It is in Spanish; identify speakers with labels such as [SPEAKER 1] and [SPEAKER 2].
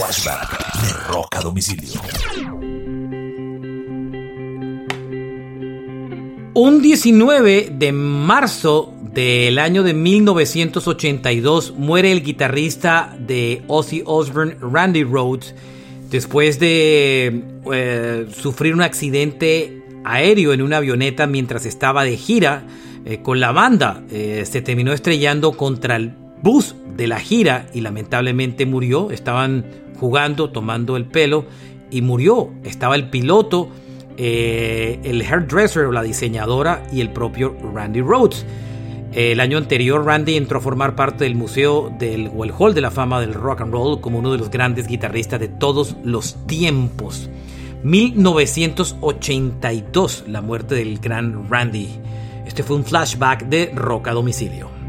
[SPEAKER 1] Flashback de Rock a Domicilio.
[SPEAKER 2] Un 19 de marzo del año de 1982 muere el guitarrista de Ozzy Osbourne, Randy Rhodes, después de eh, sufrir un accidente aéreo en una avioneta mientras estaba de gira eh, con la banda. Eh, se terminó estrellando contra el bus de la gira y lamentablemente murió. Estaban jugando, tomando el pelo y murió. Estaba el piloto, el hairdresser o la diseñadora y el propio Randy Rhodes. El año anterior, Randy entró a formar parte del museo del o Hall de la Fama del Rock and Roll como uno de los grandes guitarristas de todos los tiempos. 1982, la muerte del gran Randy. Este fue un flashback de Rock a domicilio.